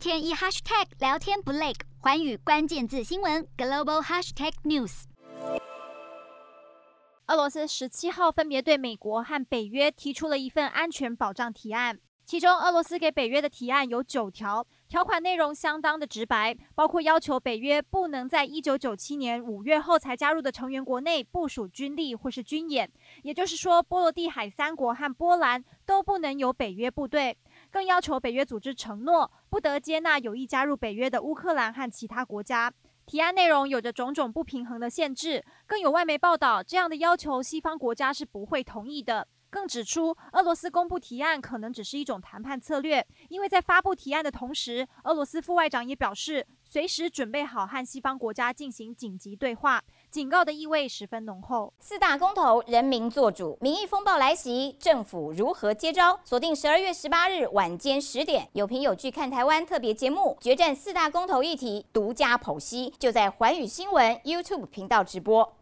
天一 hashtag 聊天不累，环宇关键字新闻 global hashtag news。俄罗斯十七号分别对美国和北约提出了一份安全保障提案，其中俄罗斯给北约的提案有九条，条款内容相当的直白，包括要求北约不能在一九九七年五月后才加入的成员国内部署军力或是军演，也就是说，波罗的海三国和波兰都不能有北约部队。更要求北约组织承诺不得接纳有意加入北约的乌克兰和其他国家。提案内容有着种种不平衡的限制，更有外媒报道，这样的要求西方国家是不会同意的。更指出，俄罗斯公布提案可能只是一种谈判策略，因为在发布提案的同时，俄罗斯副外长也表示，随时准备好和西方国家进行紧急对话，警告的意味十分浓厚。四大公投，人民做主，民意风暴来袭，政府如何接招？锁定十二月十八日晚间十点，有凭有据看台湾特别节目，决战四大公投议题，独家剖析，就在环宇新闻 YouTube 频道直播。